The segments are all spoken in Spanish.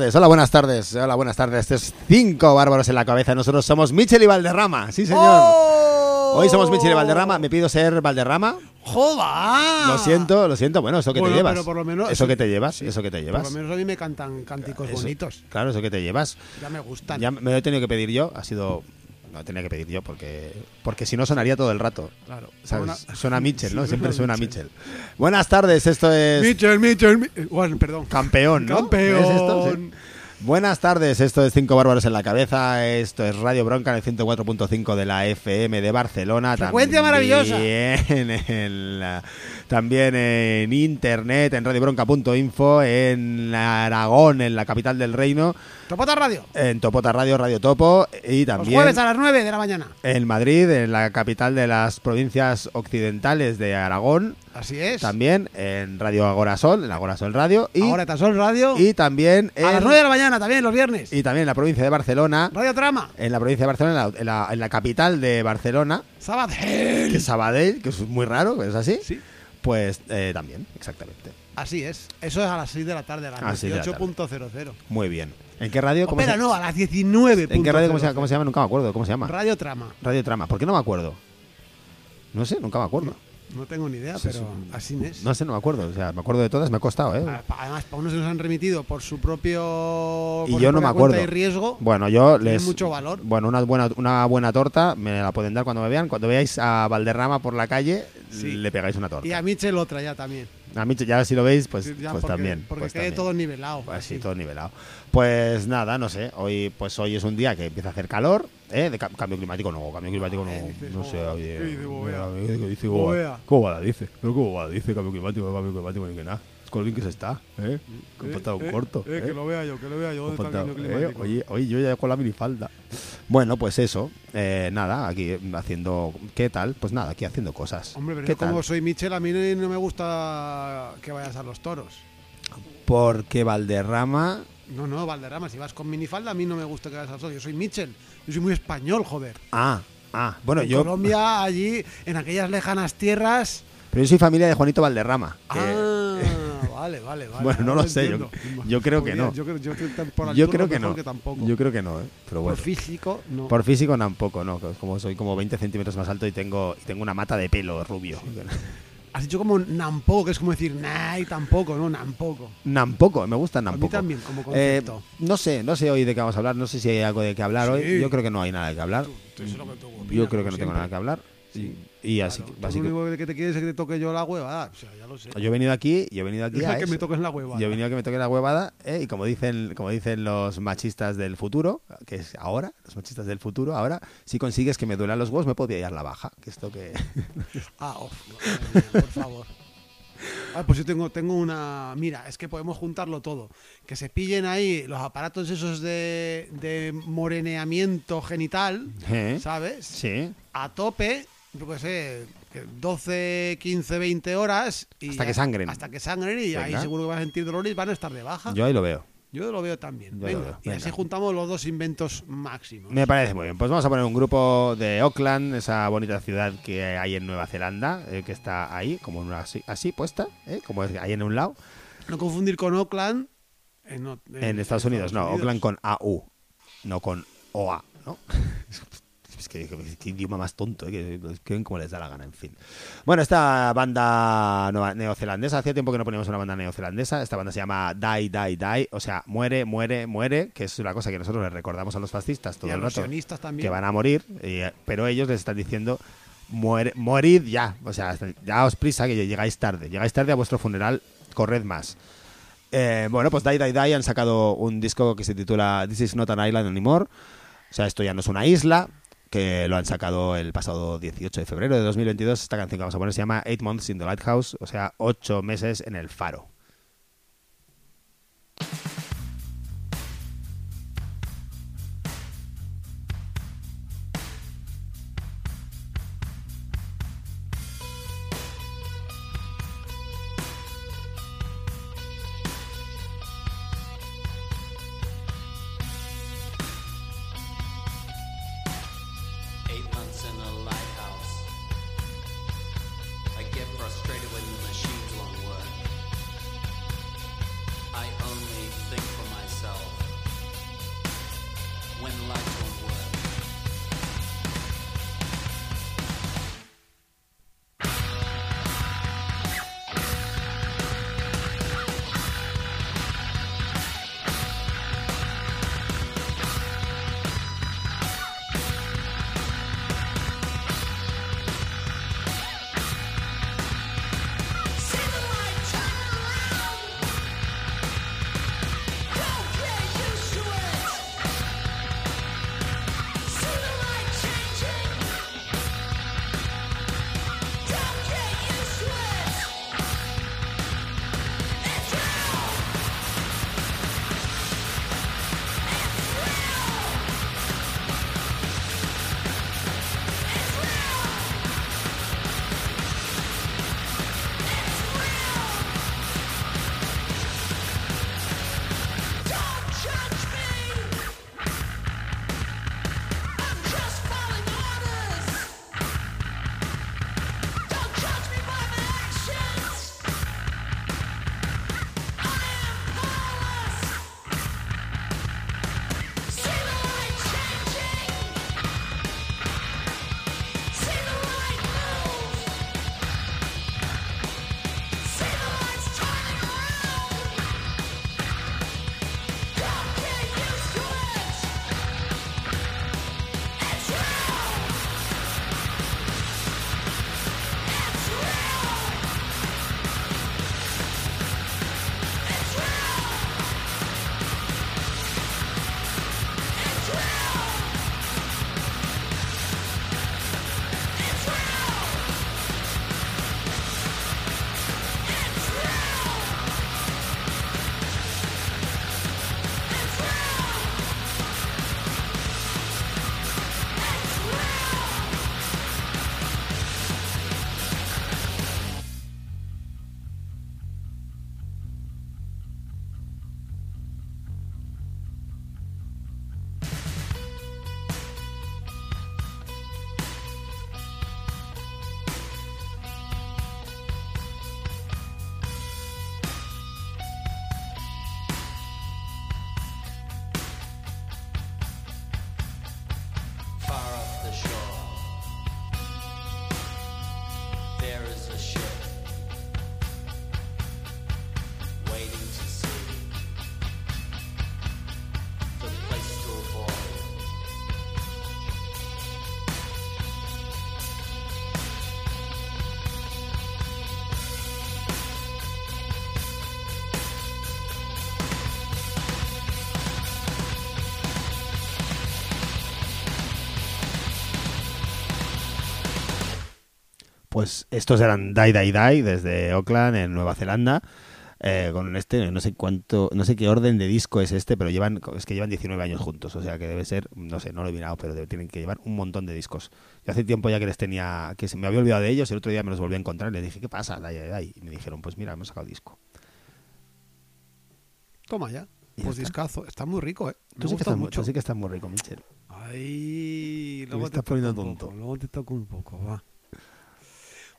tardes, hola, buenas tardes, hola, buenas tardes. Este es Cinco Bárbaros en la Cabeza. Nosotros somos Michel y Valderrama, sí señor. Hoy somos Michel y Valderrama. Me pido ser Valderrama. ¡Joda! Lo siento, lo siento. Bueno, eso que Bueno, te llevas. pero por lo menos- eso que te llevas, sí. eso que te Por llevas. lo menos a mí me cantan cánticos Eso- bonitos. Claro, eso que te llevas. Ya me gustan. Ya me lo he tenido que pedir yo. Ha sido. No tenía que pedir yo porque porque si no sonaría todo el rato. Claro. ¿Sabes? Una- Suena Mitchell, ¿no? Sí, Siempre suena Mitchell. Mitchell. Buenas tardes, esto es Mitchell, Mitchell, Mi- eh, Bueno, perdón. Campeón, ¿no? Campeón. ¿Es esto? Sí. Buenas tardes, esto es Cinco Bárbaros en la Cabeza, esto es Radio Bronca en el 104.5 de la FM de Barcelona. Frecuencia maravillosa. En, la- también en internet, en radiobronca.info, en Aragón, en la capital del reino, Topota Radio. en Topota Radio, Radio Topo y Los también jueves a las 9 de la mañana. en Madrid, en la capital de las provincias occidentales de Aragón, Así es. también en Radio Agorasol, en Agorasol Radio y, Ahora Tasol Radio. y también en, a las 9 de la mañana también, los viernes. y también en la provincia de Barcelona, Radio Trama. en la provincia de Barcelona, en la, en la- en la capital de Barcelona, Sábado. que Sabadell, que es muy raro, que es así, Sí. Pues eh, también, exactamente. Así es. Eso es a las 6 de la tarde, a las A las 6 de la tarde. 18.00. Muy bien. ¿En qué radio? ¿Cómo Espera, no, a las 19. ¿En qué radio? ¿Cómo se, llama? ¿Cómo se llama? Nunca me acuerdo. ¿Cómo se llama? Radio Trama. Radio Trama. ¿Por qué no me acuerdo? No sé, nunca me acuerdo. No tengo ni idea, Sí, pero sí. así es. No sé, no me acuerdo. O sea, me acuerdo de todas, me ha costado, ¿eh? Ah, Además, para unos que nos han remitido por su propio. Y yo no me acuerdo. y riesgo. Bueno, yo les. mucho valor. Bueno, una buena, una buena torta me la pueden dar cuando me vean. Cuando veáis a Valderrama por la calle, Sí. le pegáis una torta. Y a Mitchell otra ya también. A mí, ya si lo veis, pues, Ya, pues porque, también. Porque pues quede también. todo nivelado. Pues sí, así. todo nivelado. Pues nada, no sé. Hoy, pues hoy es un día que empieza a hacer calor. ¿eh? De ca- cambio climático no, cambio climático no. Dice No sé, oye. ¿Qué dice dice dice? Pero ¿Cómo va la dice? Cambio climático, cambio climático, ni que nada. Con bien que se está, ¿eh? Que Eh, un eh, corto. eh, ¿eh? que lo vea yo, que lo vea yo. Ha ¿Dónde está el faltado- cambio eh, climático? oye, oye, yo ya con la minifalda. Bueno, pues eso. eh, nada, aquí haciendo. ¿Qué tal? Pues nada, aquí haciendo cosas. Hombre, pero ¿Qué yo como tal? soy Mitchell, a mí no me gusta que vayas a los toros. Porque Valderrama. No, no, Valderrama, si vas con minifalda, a mí no me gusta que vayas a los toros. Yo soy Mitchell. Yo soy muy español, joder. Ah, ah. Bueno, en yo. Colombia, allí, en aquellas lejanas tierras. Pero yo soy familia de Juanito Valderrama. que- Ah, vale, vale, vale. Bueno, no lo sé, yo- yo creo que no. Yo creo, yo creo por yo creo que no. que tampoco. Yo creo que no, ¿eh? Pero Por bueno. físico, no. Por físico tampoco, no. Como soy como 20 centímetros más alto y tengo, y tengo una mata de pelo rubio. Has dicho como nampoco, que es como decir nay, tampoco, no, nampoco. Nampoco, me gusta A mí Nampoco. también, como Eh, concepto. no sé, no sé hoy de qué vamos a hablar, no sé si hay algo de qué hablar Sí. hoy. Yo creo que no hay nada de qué hablar. Tú tú Yo creo que no tengo siempre. nada que hablar. Sí. Y así, Claro, básicamente. Lo único que te quieres es que te toque yo la huevada. O sea, ya lo sé. Yo he venido aquí, yo he venido aquí a que eso. me toques la huevada. Yo he venido a que me toque la huevada, ¿eh? y como dicen, como dicen los machistas del futuro, que es ahora, los machistas del futuro, ahora, si consigues que me duelan los huevos, me podría ir la baja. Que esto que. Ah, madre mía, por favor. Ah, pues yo tengo, tengo una. Mira, es que podemos juntarlo todo. Que se pillen ahí los aparatos esos de, de moreneamiento genital, ¿Eh? ¿sabes? Sí. A tope yo qué sé, que 12, 15, 20 horas. Y Hasta ya- que sangren. Hasta que sangren y ahí seguro que van a sentir dolor y van a estar de baja. Yo ahí lo veo. Yo lo veo también. Lo Venga, veo, Y así juntamos los dos inventos máximos. Me parece muy bien. Pues vamos a poner un grupo de Auckland, esa bonita ciudad que hay en Nueva Zelanda, eh, que está ahí, como una- así, así puesta, eh, como es ahí en un lado. No confundir con Oakland en, o- En Estados Unidos, no, Unidos. Auckland con AU, no con OA, ¿no? Es que, qué idioma más tonto, ¿eh? que escriben como les da la gana, en fin. Bueno, esta banda neozelandesa, hacía tiempo que no poníamos una banda neozelandesa, esta banda se llama Die, Die, Die, o sea, muere, muere, muere, que es una cosa que nosotros les recordamos a los fascistas todo Y a el los rato, también. que van a morir, eh, pero ellos les están diciendo, muere, morid ya, o sea, daos prisa que llegáis tarde, llegáis tarde a vuestro funeral, corred más. Eh, bueno, pues Die Die Die han sacado un disco que se titula This is not an island anymore. O sea, esto ya no es una isla, que lo han sacado el pasado 18 de febrero de 2022. Esta canción que vamos a poner se llama Eight Months in the Lighthouse, o sea, ocho meses en el faro. Pues estos eran Die Die Die desde Auckland, en Nueva Zelanda. eh, con este, no sé cuánto, no sé qué orden de disco es este, pero llevan, es que llevan 19 años juntos, o sea que debe ser, no sé, no lo he mirado, pero debe- tienen que llevar un montón de discos. Yo hace tiempo ya que les tenía, que se me había olvidado de ellos, y el otro día me los volví a encontrar y les dije, ¿qué pasa? Dai, dai, dai. Y me dijeron, pues mira, hemos sacado disco. Toma ya. Y Pues está. discazo. Está muy rico, ¿eh? Me Tú sí, estás, mu- mucho. tú sí que estás muy rico, Michel. Ay, me luego estás te poniendo toco un tonto. poco, luego te toco un poco, va.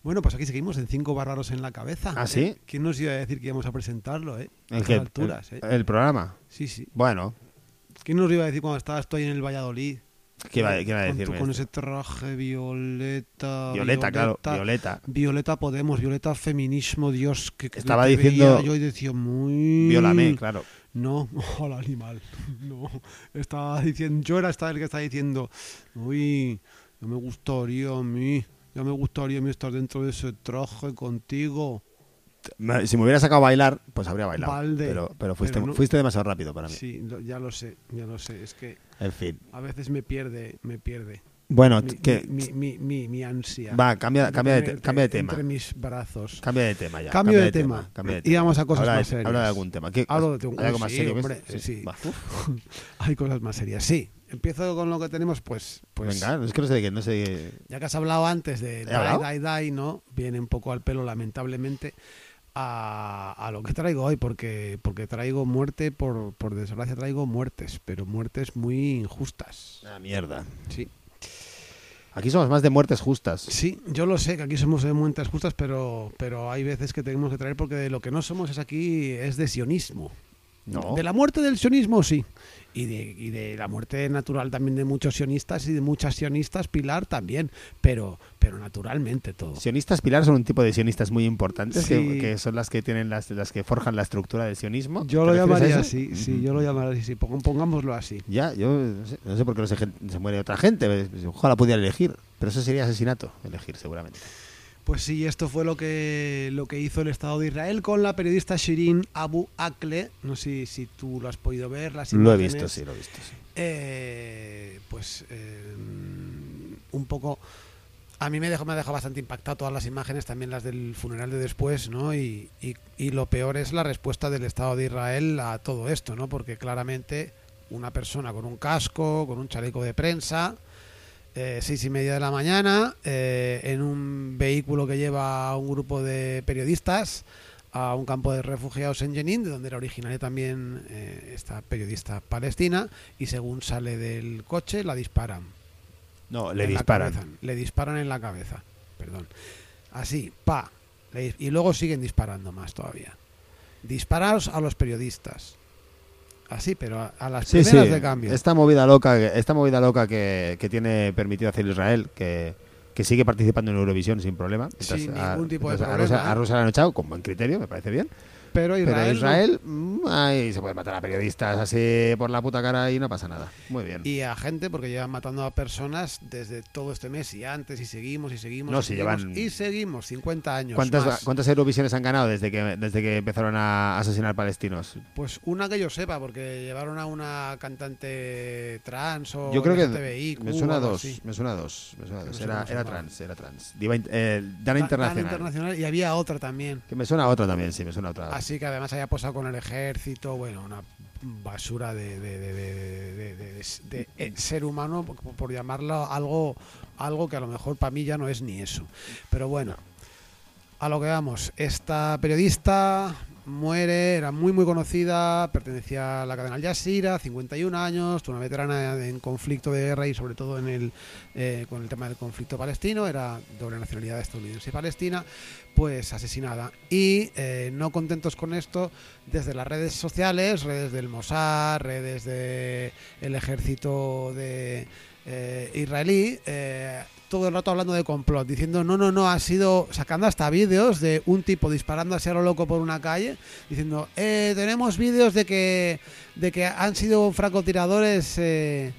Bueno, pues aquí seguimos en cinco barraros en la cabeza. ¿Ah, ¿eh? sí? ¿Quién nos iba a decir que íbamos a presentarlo, eh? A El, que, alturas, el, eh. el programa. Sí, sí. Bueno, ¿Quién nos iba a decir cuando estabas tú ahí en el Valladolid? ¿qué iba, qué a Con tu- decirme? Con este? ese traje violeta. Violeta, claro, Violeta. Violeta Podemos, Violeta Feminismo, Dios, que, Estaba diciendo- veía Yo y decía muy. Viólame, claro. No, hola animal. No, estaba diciendo, yo era el que estaba diciendo, uy, ya me gustaría a mí, ya me gustaría a mí estar dentro de ese traje contigo. Si me hubiera sacado a bailar, pues habría bailado. Pero, pero fuiste, Pero no- fuiste demasiado rápido para mí. Sí, ya lo sé, ya lo sé. Es que En fin. a veces me pierde, me pierde. Bueno, Mi, que, mi, mi, mi, ansia. va, cambia, cambia, de, Entre- cambia de tema. Entre mis brazos. Cambia de tema ya. Cambio de tema. cambia de Y vamos a cosas habla más serias. Habla de algún tema. ¿Qué- Hablo de- ¿Hay algo más sí, serio? hombre, sí. Va. Hay cosas más serias. Sí, empiezo con lo que tenemos, pues. pues Venga, es que no sé de qué, no sé Ya que has hablado antes de ¿He Die? Die, Die, ¿no? Viene un poco al pelo, lamentablemente, a, a lo que traigo hoy, porque, porque traigo muerte, por, por desgracia traigo muertes, pero muertes muy injustas. Ah, mierda. Sí. Aquí somos más de muertes justas. Sí, yo lo sé que aquí somos de muertes justas, pero, pero hay veces que tenemos que traer porque de lo que no somos es aquí es de sionismo. No. De la muerte del sionismo, sí. Y de, y de la muerte natural también de muchos sionistas y de muchas sionistas, Pilar también. Pero, pero naturalmente todo. Sionistas pilar son un tipo de sionistas muy importantes que, Sí. que son las que tienen las, las que forjan la estructura del sionismo. Yo ¿Te lo llamaría así, sí, yo lo llamaría así, sí, pong- pongámoslo así. Ya, yo no sé, no sé por qué no se, se muere otra gente. Ojalá pudiera elegir. Pero eso sería asesinato, elegir seguramente. Pues sí, esto fue lo que, lo que hizo el Estado de Israel con la periodista Shirin Abu Akleh. No sé si tú lo has podido ver, las Lo he imágenes. visto, sí, lo he visto. sí. Eh, pues eh, un poco a mí me dejó me ha dejado bastante impactado todas las imágenes también las del funeral de después no y, y- y lo peor es la respuesta del Estado de Israel a todo esto no porque claramente una persona con un casco con un chaleco de prensa eh, seis y media de la mañana eh, en un vehículo que lleva a un grupo de periodistas a un campo de refugiados en Jenin, de donde era originaria también eh, esta periodista palestina, y según sale del coche la disparan. No, le en disparan. cabeza. Le disparan en la cabeza, perdón. Así, pa. Y luego siguen disparando más todavía. Dispararos a los periodistas. Así, pero a, a las Sí, sí. primeras de cambio. Esta movida loca, que- esta movida loca que, que tiene permitido hacer Israel, que, que sigue participando en Eurovisión sin problema. Sin a- ningún tipo de entonces a problema, Rusia- A ¿eh? Rusia la han echado con buen criterio, me parece bien. Pero Israel, Pero no. Israel, mm, ahí se puede matar a periodistas así por la puta cara y no pasa nada. Muy bien. y a gente porque llevan matando a personas desde todo este mes y antes y seguimos y seguimos No, y si seguimos, llevan- y seguimos 50 años ¿Cuántas, más. ¿Cuántas Eurovisiones han ganado desde que, desde que empezaron a asesinar palestinos? pues una que yo sepa porque llevaron a una cantante trans o Yo creo que me suena algo dos, me suena dos, me suena no dos. sé Era, era trans, era trans. Diva eh, Dana tan Internacional. internacional y había otra también Que me suena a otra también, sí, me suena a otra. Así que además había posado con el ejército bueno una basura de ser humano por, por llamarlo algo algo que a lo mejor para mí ya no es ni eso. Pero bueno a lo que vamos. Esta periodista muere era muy muy conocida pertenecía a la cadena Al Jazeera 51 años una veterana en conflicto de guerra y sobre todo en el eh, con el tema del conflicto palestino era doble nacionalidad estadounidense y palestina pues asesinada. Y eh, no contentos con esto desde las redes sociales redes del Mossad redes del ejército de eh, israelí todo el rato hablando de complot, diciendo no, no, no, ha sido sacando hasta vídeos de un tipo disparando hacia lo loco por una calle, diciendo eh, tenemos vídeos de que de que han sido francotiradores eh,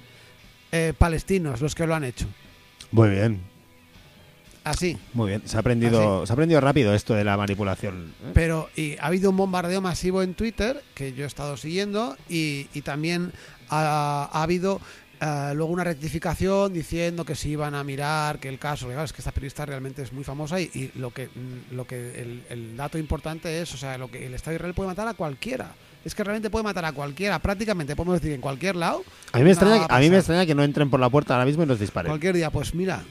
eh, palestinos los que lo han hecho. Muy bien, Así. muy bien. Se ha aprendido, se ha aprendido rápido esto de la manipulación. ¿eh? Pero y ha habido un bombardeo masivo en Twitter que yo he estado siguiendo y, y también ha, ha habido Eh, luego una rectificación diciendo que se iban a mirar que el caso, claro, es que esta periodista realmente es muy famosa y, y lo que mm, lo que el, el dato importante es, o sea, lo que el Estado de Israel puede matar a cualquiera. Es que realmente puede matar a cualquiera, prácticamente podemos decir en cualquier lado. A mí, me extraña, a mí me extraña que no entren por la puerta ahora mismo y nos disparen. Cualquier día, pues mira,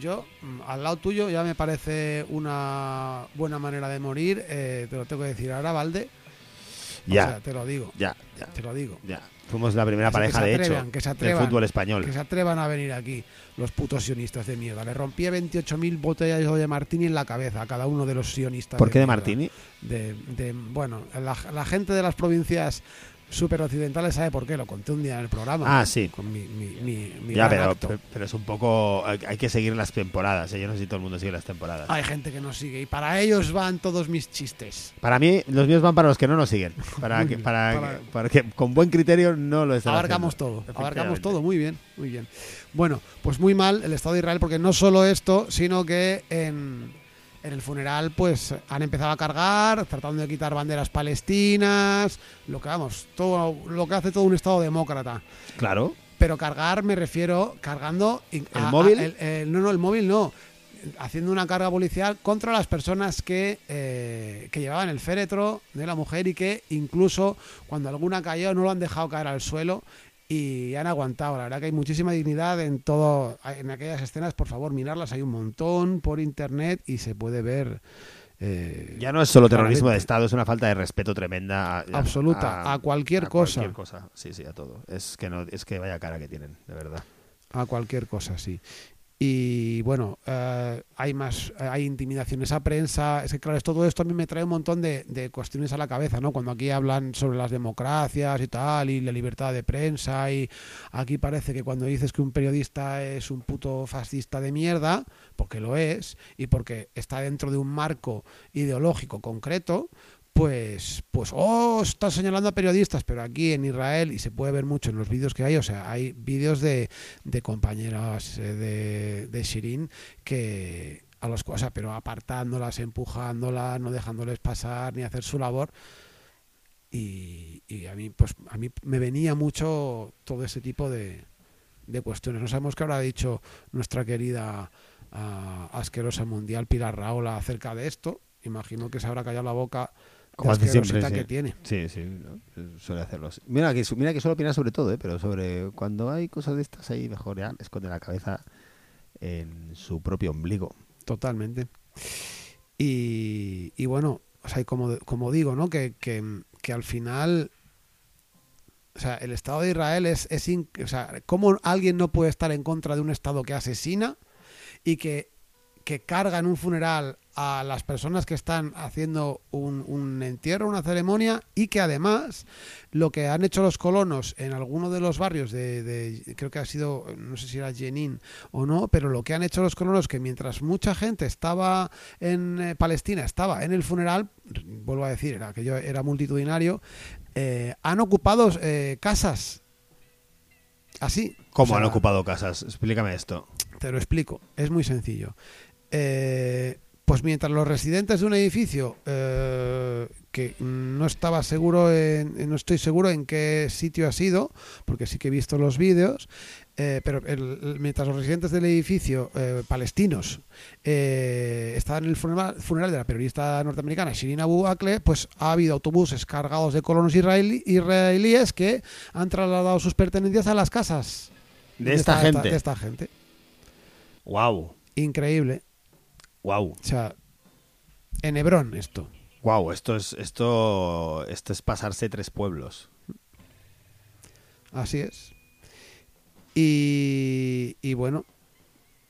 yo mm, al lado tuyo ya me parece una buena manera de morir, eh, te lo tengo que decir ahora, Valde. O Ya. sea, te lo digo, Ya, ya, te lo digo. ya. Fuimos la primera que pareja, de atrevan, hecho, que se del atrevan, fútbol español. Que se atrevan a venir aquí los putos sionistas de mierda. Le rompí 28.000 botellas de Martini en la cabeza a cada uno de los sionistas. ¿Por qué de mierda. Martini? De, de- bueno, la, la gente de las provincias super occidentales sabe por qué, lo conté un día en el programa. Ah, sí. Con mi, mi, mi- mi Ya, pero, acto. pero- es un poco... Hay hay que seguir las temporadas. ¿eh? Yo no sé si todo el mundo sigue las temporadas. Hay gente que nos sigue y para ellos van todos mis chistes. Para mí, los míos van para los que no nos siguen. Para que, para, Para- que- para que con buen criterio no lo estén Abarcamos haciendo. todo, abarcamos todo, muy bien, muy bien. Bueno, pues muy mal el Estado de Israel porque no solo esto, sino que en, en el funeral pues han empezado a cargar, tratando de quitar banderas palestinas, lo que vamos, todo lo que hace todo un Estado demócrata. Claro. Pero cargar me refiero cargando ¿El a- a- móvil? el- el- no, no, el móvil no. Haciendo una carga policial contra las personas que, eh, que llevaban el féretro de la mujer y que incluso cuando alguna cayó no lo han dejado caer al suelo y han aguantado. La verdad que hay muchísima dignidad en todo, en aquellas escenas. Por favor, mirarlas. Hay un montón por internet y se puede ver. eh, Ya no es solo terrorismo claramente. de Estado, es una falta de respeto tremenda. a- Absoluta, a cualquier cosa. cualquier cosa. Sí, sí, a todo. Es que, no, es que vaya cara que tienen, de verdad. a cualquier cosa, sí. Y bueno, eh, hay más, eh, hay intimidaciones a prensa. Es que claro, es todo esto a mí me trae un montón de, de cuestiones a la cabeza, ¿no? Cuando aquí hablan sobre las democracias y tal, y la libertad de prensa, y aquí parece que cuando dices que un periodista es un puto fascista de mierda, porque lo es, y porque está dentro de un marco ideológico concreto, pues, pues, oh, está señalando a periodistas, pero aquí en Israel, y se puede ver mucho en los vídeos que hay, o sea, hay vídeos de, de compañeras eh, de, de Shirin que a los o sea, pero apartándolas, empujándolas, no dejándoles pasar ni hacer su labor. Y, a mí, pues, a mí me venía mucho todo ese tipo de, de cuestiones. No sabemos qué habrá dicho nuestra querida ah, asquerosa mundial Pilar Raola acerca de esto. Imagino que se habrá callado la boca Como hace siempre, sí. que tiene. Sí, sí, suele hacerlo. así. Mira que, mira que suele opinar sobre todo, ¿eh? pero sobre cuando hay cosas de estas ahí, mejor ya esconde la cabeza en su propio ombligo. Totalmente. Y, y bueno, o sea, como, como digo, ¿no? Que, que, que al final, o sea, el Estado de Israel es, es in- o sea, cómo alguien no puede estar en contra de un Estado que asesina y que, que carga en un funeral a las personas que están haciendo un, un entierro, una ceremonia, y que además lo que han hecho los colonos en alguno de los barrios de, de- creo que ha sido, no sé si era Jenin o no, pero lo que han hecho los colonos que mientras mucha gente estaba en eh, Palestina, estaba en el funeral, vuelvo a decir, era que yo era multitudinario, eh, han ocupado eh, casas. Así. ¿Cómo O sea, han ocupado casas? Explícame esto. te lo explico, es muy sencillo. Eh, pues mientras los residentes de un edificio eh, que no estaba seguro, en, no estoy seguro en qué sitio ha sido, porque sí que he visto los vídeos, eh, pero el- mientras los residentes del edificio eh, palestinos eh, estaban en el funeral, funeral de la periodista norteamericana Shirin Abu Akleh, pues ha habido autobuses cargados de colonos israelí- israelíes que han trasladado sus pertenencias a las casas De esta gente. de esta gente. Wow, Increíble. Wow, O sea, en Hebrón esto. wow. Esto es esto esto es pasarse tres pueblos. Así es. Y, y bueno,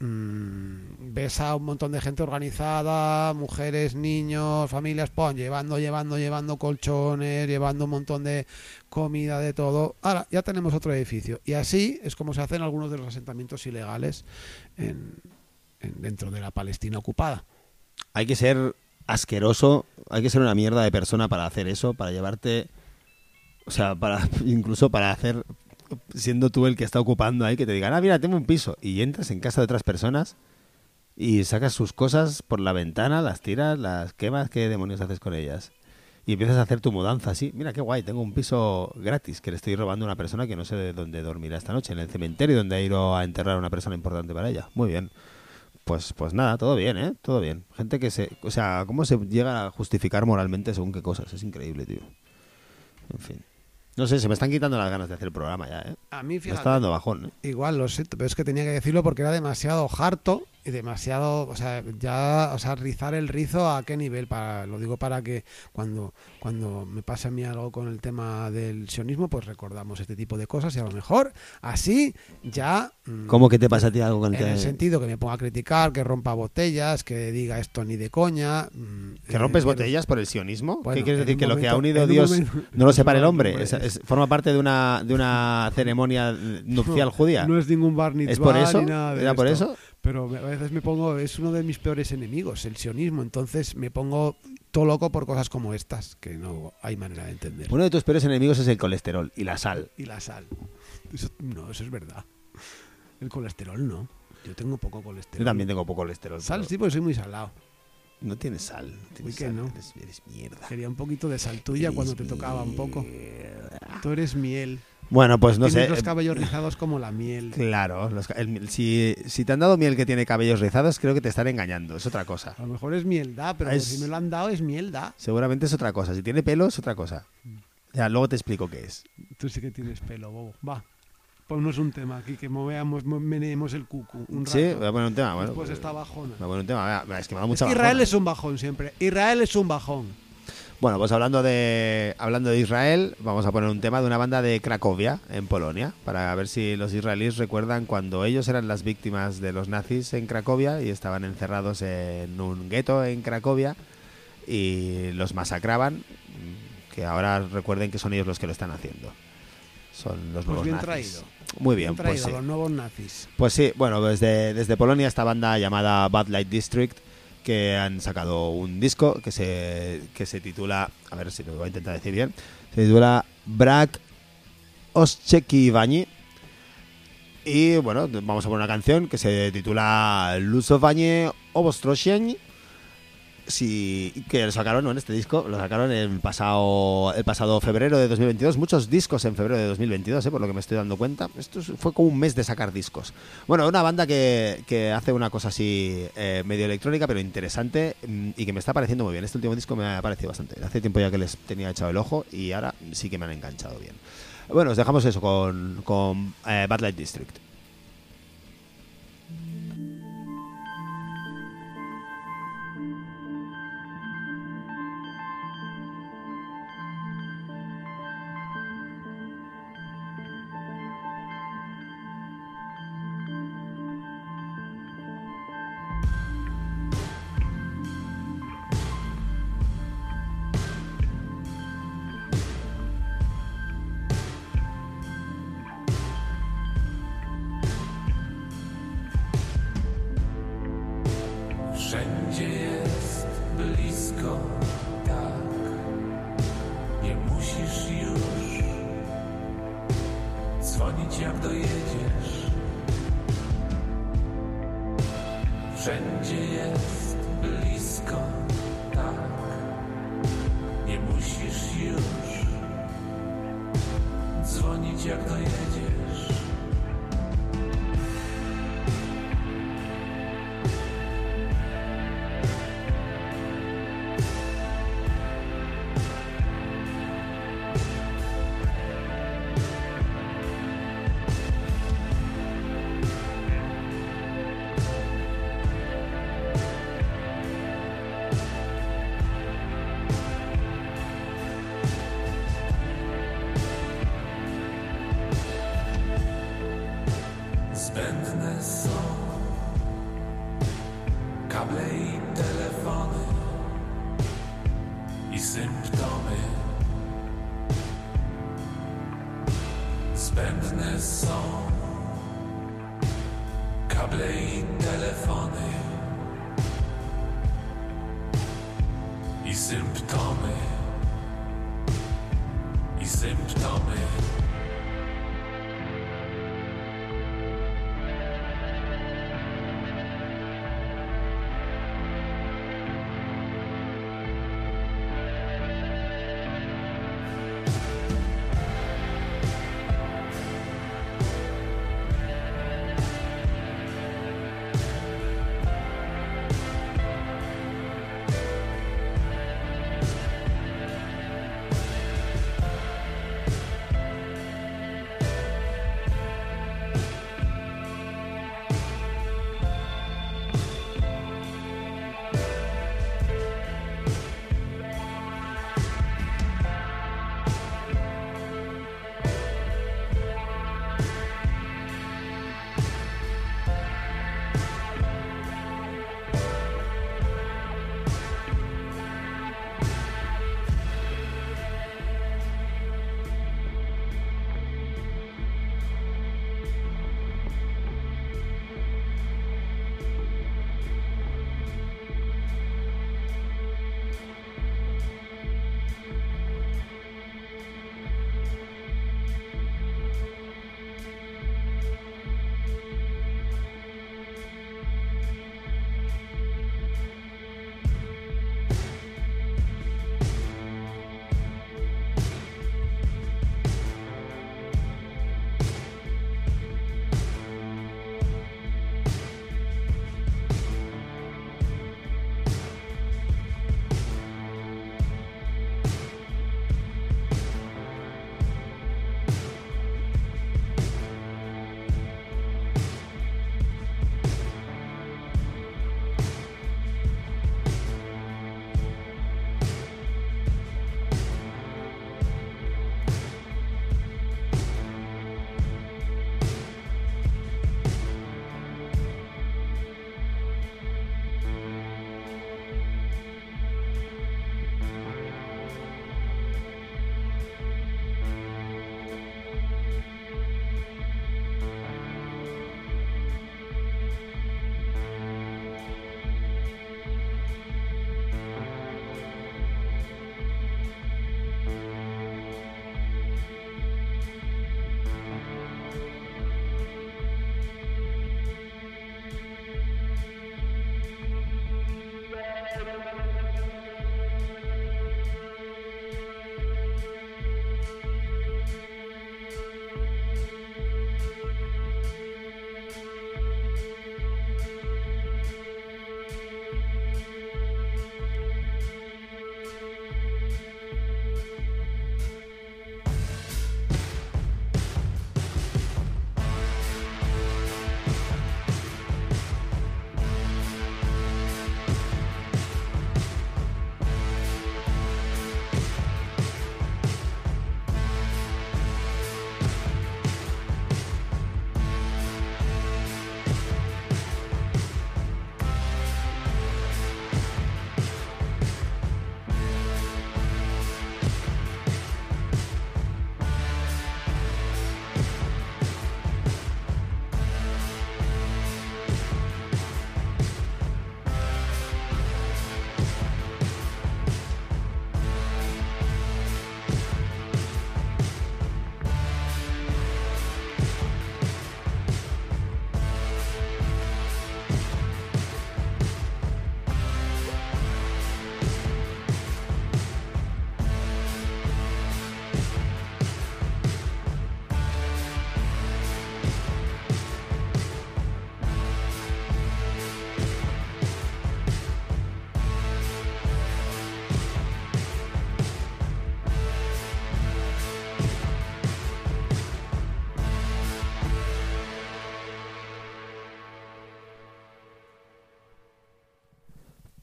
mm, ves a un montón de gente organizada, mujeres, niños, familias, pon, llevando, llevando, llevando colchones, llevando un montón de comida, de todo. Ahora, ya tenemos otro edificio. Y así es como se hacen algunos de los asentamientos ilegales en- dentro de la Palestina ocupada. Hay que ser asqueroso, hay que ser una mierda de persona para hacer eso, para llevarte, o sea, para incluso para hacer, siendo tú el que está ocupando ahí, que te digan, ah, mira, tengo un piso, y entras en casa de otras personas y sacas sus cosas por la ventana, las tiras, las quemas, ¿qué demonios haces con ellas? y empiezas a hacer tu mudanza así. Mira qué guay, tengo un piso gratis que le estoy robando a una persona que no sé de dónde dormirá esta noche, en el cementerio donde ha ido a enterrar a una persona importante para ella. Muy bien. Pues, pues nada, todo bien, ¿eh? Todo bien. Gente que se... O sea, ¿cómo se llega a justificar moralmente según qué cosas? Es increíble, tío. En fin. No sé, se me están quitando las ganas de hacer el programa ya, ¿eh? A mí, Me fíjate, está dando bajón, ¿eh? Igual, lo siento, pero es que tenía que decirlo porque era demasiado harto demasiado, o sea, ya, o sea, rizar el rizo a qué nivel, para, lo digo para que cuando, cuando me pase a mí algo con el tema del sionismo, pues recordamos este tipo de cosas y a lo mejor así ya... mm, ¿Cómo que te pasa a ti algo con En el sentido que me ponga a criticar, que rompa botellas, que diga esto ni de coña. mm, que rompes eh, botellas por el sionismo? Bueno, ¿Qué quieres decir? ¿Que lo que ha unido Dios momento- no lo separa el hombre? Es- es- ¿Forma parte de una, de una ceremonia nupcial judía? No es ningún bar ni ¿Es por eso? ni nada de ¿Era por eso? Pero a veces me pongo, es uno de mis peores enemigos, el sionismo. Entonces me pongo todo loco por cosas como estas, que no hay manera de entender. Uno de tus peores enemigos es el colesterol y la sal. Y la sal. Eso- no, eso es verdad. El colesterol no. Yo tengo poco colesterol. Yo también tengo poco colesterol. Sal pero sí, porque soy muy salado. No tienes sal. no tienes Uy, que sal, no. Eres, eres mierda. Quería un poquito de sal tuya cuando te tocaba un poco. Tú eres miel. Bueno, pues no Tienes sé. los eh, cabellos rizados como la miel. Claro, los el- si, si te han dado miel que tiene cabellos rizados, creo que te están engañando. Es otra cosa. A lo mejor es mielda, pero Es- si me lo han dado es mielda. Seguramente es otra cosa. Si tiene pelo, es otra cosa. Ya, luego te explico qué es. Tú sí que tienes pelo, bobo. Va. Ponnos un tema aquí, que moveamos, mo- meneemos el cucu un rato. Sí, voy a poner un tema. Bueno, Después pues, esta bajona. voy a poner un tema. Es que me da Es mucha que Israel bajona. es un bajón siempre. Israel es un bajón. Bueno, pues hablando de hablando de Israel, vamos a poner un tema de una banda de Cracovia, en Polonia, para ver si los israelíes recuerdan cuando ellos eran las víctimas de los nazis en Cracovia y estaban encerrados en un gueto en Cracovia y los masacraban, que ahora recuerden que son ellos los que lo están haciendo. Son los Pues nuevos bien nazis. traído. Muy bien, traído pues sí. los nuevos nazis. Pues sí, bueno, desde, desde Polonia esta banda llamada Bad Light District que han sacado un disco que se, que se titula, a ver si lo voy a intentar decir bien, se titula Brak Oszczekiwani y bueno, vamos a poner una canción que se titula Lusowanie Obostrosień sí, que lo sacaron ¿no? en este disco, lo sacaron el pasado, el pasado febrero de 2022. Muchos discos en febrero de 2022, ¿eh? por lo que me estoy dando cuenta. Esto es- fue como un mes de sacar discos. Bueno, una banda que, que hace una cosa así eh, medio electrónica, pero interesante mm, y que me está pareciendo muy bien. Este último disco me ha parecido bastante. Hace tiempo ya que les tenía echado el ojo y ahora sí que me han enganchado bien. Bueno, os dejamos eso con, con eh, Bad Light District.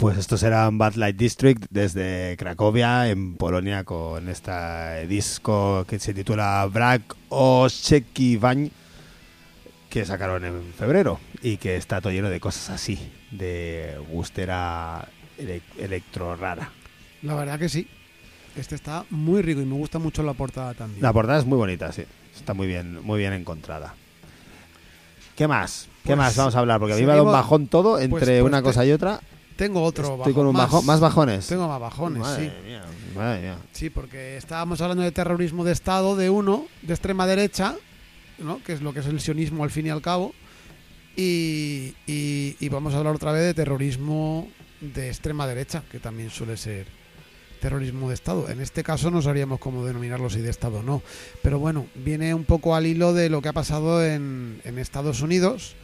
Pues estos eran Bad Light District desde Cracovia, en Polonia, con este disco que se titula Brak Oczekiwań, que sacaron en febrero y que está todo lleno de cosas así, de gustera ele- electro rara. La verdad que sí. Este está muy rico y me gusta mucho la portada también. La portada es muy bonita, sí. Está muy bien, muy bien encontrada. ¿Qué más? ¿Qué Pues, más vamos a hablar? Porque a mí me ha dado un bajón todo entre pues- pues una cosa y otra. Tengo otro Estoy bajón con un más. bajones. Tengo más bajones, madre sí. mía, madre mía. Sí, porque estábamos hablando de terrorismo de Estado de uno, de extrema derecha, ¿no? que es lo que es el sionismo al fin y al cabo, y, y- y vamos a hablar otra vez de terrorismo de extrema derecha, que también suele ser terrorismo de Estado. En este caso no sabríamos cómo denominarlo si de Estado o no, pero bueno, viene un poco al hilo de lo que ha pasado en, en Estados Unidos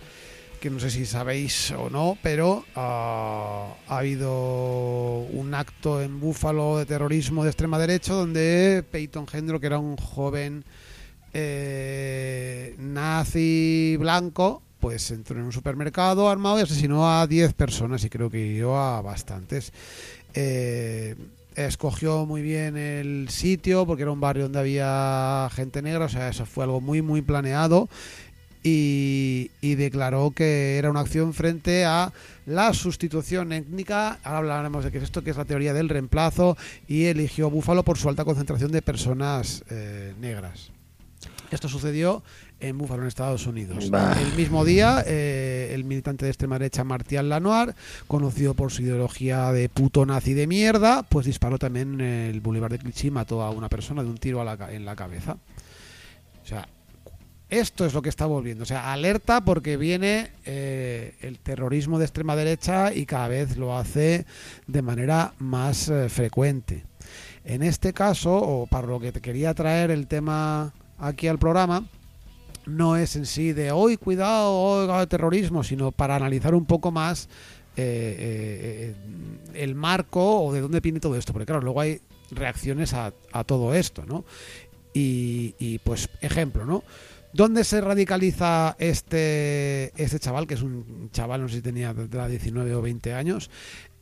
que no sé si sabéis o no, pero ah, ha habido un acto en Búfalo de terrorismo de extrema derecha donde Peyton Gendro, que era un joven eh, nazi blanco, pues entró en un supermercado armado y asesinó a 10 personas y creo que hirió a bastantes. Eh, escogió muy bien el sitio porque era un barrio donde había gente negra, o sea, eso fue algo muy, muy planeado y, y declaró que era una acción frente a la sustitución étnica. Ahora hablaremos de qué es esto, que es la teoría del reemplazo, y eligió Búfalo por su alta concentración de personas eh, negras. Esto sucedió en Búfalo, en Estados Unidos. Bah. El mismo día, eh, el militante de extrema derecha Martial Lanoir, conocido por su ideología de puto nazi de mierda, pues disparó también en el Boulevard de Clichy y mató a una persona de un tiro a la en la cabeza. O sea, esto es lo que está volviendo. O sea, alerta porque viene eh, el terrorismo de extrema derecha y cada vez lo hace de manera más eh, frecuente. En este caso, o para lo que te quería traer el tema aquí al programa, no es en sí de hoy cuidado, hoy terrorismo, sino para analizar un poco más eh, el marco o de dónde viene todo esto. Porque claro, luego hay reacciones a, a todo esto, ¿no? Y, y, pues, ejemplo, ¿no? ¿Dónde se radicaliza este, este chaval, que es un chaval, no sé si tenía tendrá 19 o 20 años?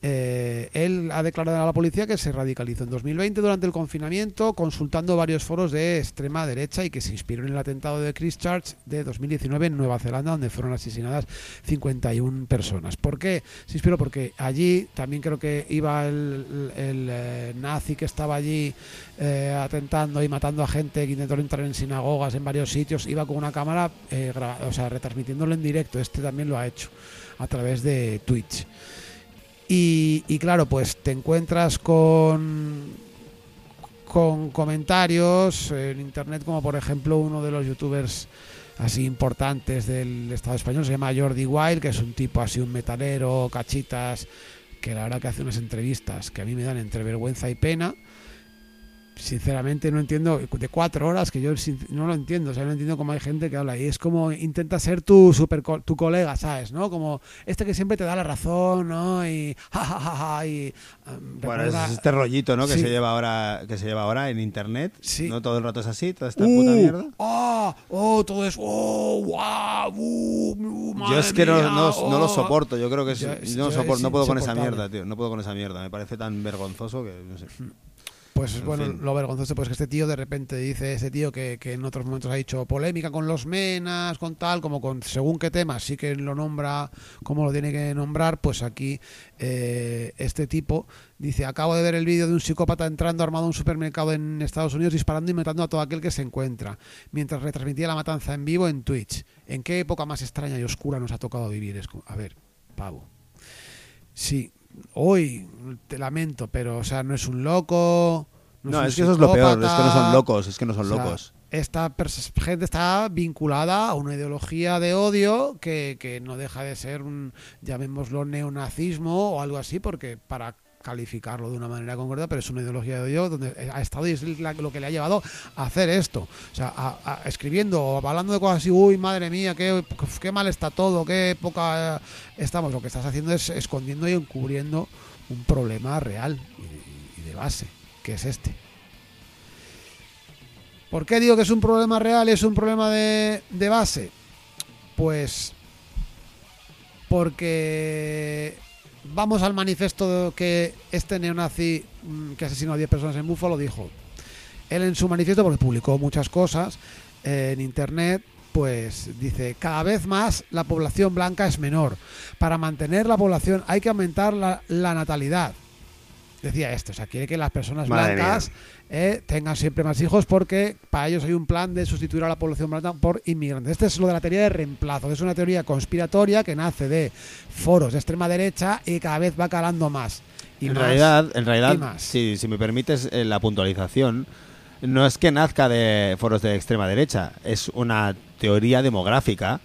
Eh, él ha declarado a la policía que se radicalizó en 2020 durante el confinamiento, consultando varios foros de extrema derecha y que se inspiró en el atentado de Christchurch de 2019 en Nueva Zelanda, donde fueron asesinadas 51 personas. ¿Por qué? Se inspiró porque allí también creo que iba el, eh, nazi que estaba allí eh, atentando y matando a gente que intentó entrar en sinagogas en varios sitios, iba con una cámara, eh, o sea, retransmitiéndolo en directo. Este también lo ha hecho a través de Twitch. Y, claro, pues te encuentras con con comentarios en internet como por ejemplo uno de los youtubers así importantes del Estado español se llama Jordi Wild que es un tipo así un metalero cachitas que la verdad que hace unas entrevistas que a mí me dan entre vergüenza y pena sinceramente no entiendo de cuatro horas que yo no lo entiendo o sea no entiendo cómo hay gente que habla y es como intenta ser tu super co- tu colega sabes no como este que siempre te da la razón no y ja ja ja, ja, y um, Bueno, recuerda- es este rollito, ¿no? Que se lleva ahora, que se lleva ahora en internet. Sí. No todo el rato es así, toda esta Uh, puta mierda. ¡Oh! ¡Oh! Todo eso. ¡Oh! ¡Wow! uh, uh, Yo es que no, mía, no, no lo oh. soporto, yo creo que es, Yo- es- no, es no puedo con esa mierda, tío, no puedo con esa mierda, me parece tan vergonzoso que no sé. Pues En bueno, fin. lo vergonzoso pues que este tío de repente dice, ese tío que, que en otros momentos ha dicho polémica con los menas, con tal, como con según qué temas, sí que lo nombra como lo tiene que nombrar, pues aquí eh, este tipo dice, acabo de ver el vídeo de un psicópata entrando armado a un supermercado en Estados Unidos disparando y matando a todo aquel que se encuentra, mientras retransmitía la matanza en vivo en Twitch. ¿En qué época más extraña y oscura nos ha tocado vivir? Es a ver, pavo. Sí, hoy te lamento, pero o sea, no es un loco. No, es que eso es lo peor, es que no son locos, es que no son O sea, locos. Esta gente está vinculada a una ideología de odio que, que no deja de ser un, llamémoslo, neonazismo o algo así, porque para calificarlo de una manera concreta, pero es una ideología de odio donde ha estado y es lo que le ha llevado a hacer esto. O sea, a- escribiendo o hablando de cosas así, uy, madre mía, qué, qué mal está todo, qué poca eh, estamos. Lo que estás haciendo es escondiendo y encubriendo un problema real y de base, que es este. ¿Por qué digo que es un problema real y es un problema de, de base? Pues porque vamos al manifiesto que este neonazi mm, que asesinó a 10 personas en Buffalo dijo. Él en su manifiesto, porque publicó muchas cosas eh, en internet, pues dice, cada vez más la población blanca es menor. Para mantener la población hay que aumentar la, la natalidad. Decía esto, o sea, quiere que las personas Madre blancas eh, tengan siempre más hijos porque para ellos hay un plan de sustituir a la población blanca por inmigrantes. Este es lo de la teoría de reemplazo, que es una teoría conspiratoria que nace de foros de extrema derecha y cada vez va calando más. Y en más, realidad, en realidad más. si, si me permites eh, la puntualización, no es que nazca de foros de extrema derecha, es una teoría demográfica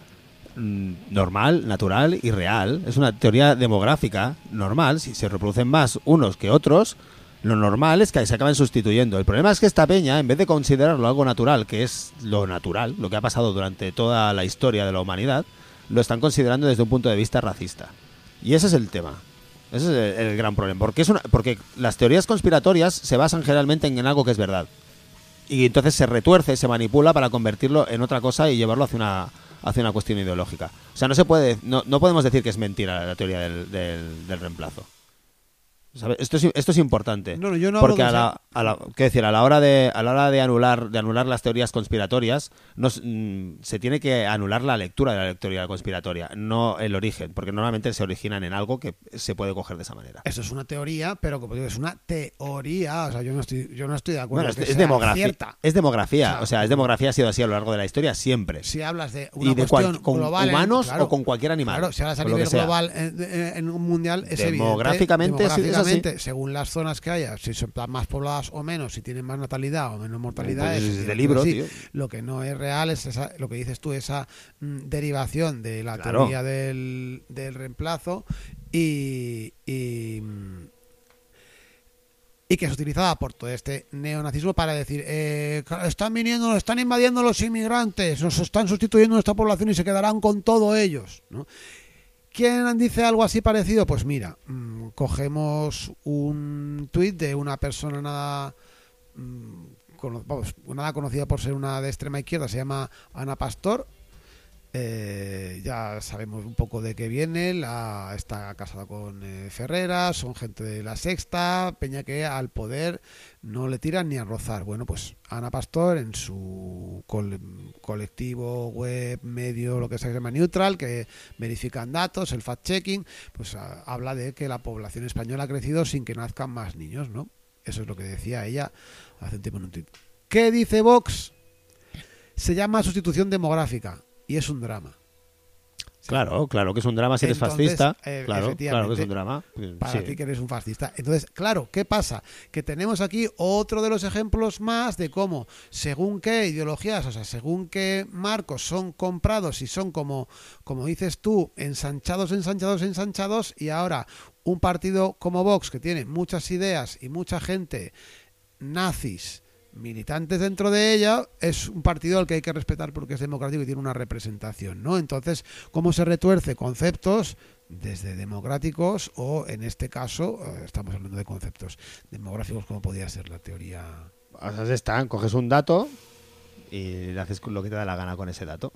normal, natural y real. Es una teoría demográfica normal. Si se reproducen más unos que otros, lo normal es que se acaben sustituyendo. El problema es que esta peña, en vez de considerarlo algo natural, que es lo natural, lo que ha pasado durante toda la historia de la humanidad, lo están considerando desde un punto de vista racista. Y ese es el tema. Ese es el, el gran problema. Porque, es una, porque las teorías conspiratorias se basan generalmente en, en algo que es verdad. Y entonces se retuerce, se manipula para convertirlo en otra cosa y llevarlo hacia una, hacia una cuestión ideológica. O sea, no se puede, no, no podemos decir que es mentira la teoría del, del- del reemplazo. Esto, es, esto es importante. No, no, yo no hablo porque de a la, a la- ¿qué decir? a la hora de a la hora de anular de anular las teorías conspiratorias nos, mm, se tiene que anular la lectura de la teoría conspiratoria no el origen porque normalmente se originan en algo que se puede coger de esa manera Esto es una teoría, pero como digo, es una teoría. O sea, yo no estoy, yo no estoy de acuerdo bueno, es, que es sea demografía cierta. es demografía O sea, o sea es demografía ha sido así a lo largo de la historia siempre Si hablas de una y de cuestión cual- con global, en- humanos claro, o con cualquier animal Claro, si hablas a nivel global en, un mundial es evidente. Demográficamente, es así. Demográficamente, según las zonas que haya, si son más pobladas o menos, si tienen más natalidad o menos mortalidad, Pues es, es de libro, tío. Lo que no es real es esa, lo que dices tú, esa mm, derivación de la Claro. teoría del, del reemplazo y, y, mm, y que es utilizada por todo este neonazismo para decir eh, están viniendo, nos están invadiendo los inmigrantes, nos están sustituyendo nuestra población y se quedarán con todos ellos. ¿no? ¿Quién dice algo así parecido? Pues mira, mm, cogemos un tuit de una persona nada, mm, nada conocida por ser una de extrema izquierda, se llama Ana Pastor. Eh, ya sabemos un poco de qué viene, la, está casada con eh, Ferrera, son gente de la sexta, peña que al poder no le tiran ni a rozar. Bueno, pues Ana Pastor en su col- colectivo, web, medio, lo que se llama neutral, que verifican datos, el fact-checking, pues a- habla de que la población española ha crecido sin que nazcan más niños, ¿no? Eso es lo que decía ella hace un tiempo en un tuit. ¿Qué dice Vox? Se llama sustitución demográfica y es un drama. claro claro que es un drama si eres Entonces, fascista eh, claro claro que es un drama para Sí. ti que eres un fascista. Entonces, claro, ¿qué pasa? Que tenemos aquí otro de los ejemplos más de cómo, según qué ideologías, o sea, según qué marcos son comprados y son como, como dices tú, ensanchados, ensanchados, ensanchados, y ahora un partido como Vox, que tiene muchas ideas y mucha gente nazis militantes dentro de ella es un partido al que hay que respetar porque es democrático y tiene una representación, ¿no? Entonces, ¿cómo se retuerce conceptos desde democráticos o en este caso eh, estamos hablando de conceptos demográficos como podría ser la teoría están, coges un dato y haces lo que te da la gana con ese dato.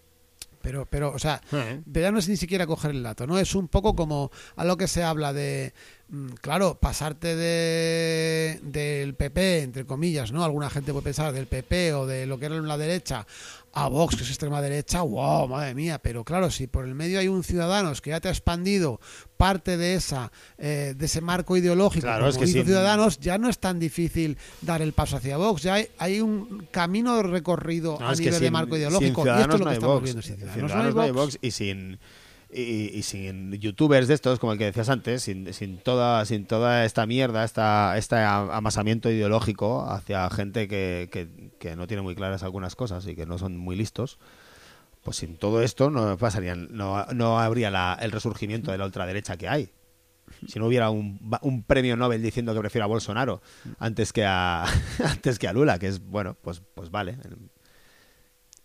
Pero pero o sea, Eh. pero ya no es ni siquiera coger el dato, ¿no? Es un poco como a lo que se habla de, mm, claro, pasarte de del PP, entre comillas, ¿no? Alguna gente puede pensar del PP o de lo que era la derecha a Vox, que es extrema derecha, wow, madre mía, pero claro, si por el medio hay un Ciudadanos que ya te ha expandido parte de esa de ese marco ideológico, Claro, como es que hizo sí. Ciudadanos, ya no es tan difícil dar el paso hacia Vox, ya hay, hay un camino recorrido No, a nivel de sin- marco ideológico y esto es lo no que estamos Vox. viendo. Sin Ciudadanos Ciudadanos no hay Vox. Vox y sin y, y sin youtubers de estos como el que decías antes sin, sin toda sin toda esta mierda esta este amasamiento ideológico hacia gente que, que, que no tiene muy claras algunas cosas y que no son muy listos pues sin todo esto no pasarían no, no habría la- el resurgimiento de la ultraderecha que hay. Si no hubiera un, un premio Nobel diciendo que prefiero a Bolsonaro antes que a antes que a Lula que es bueno pues pues vale.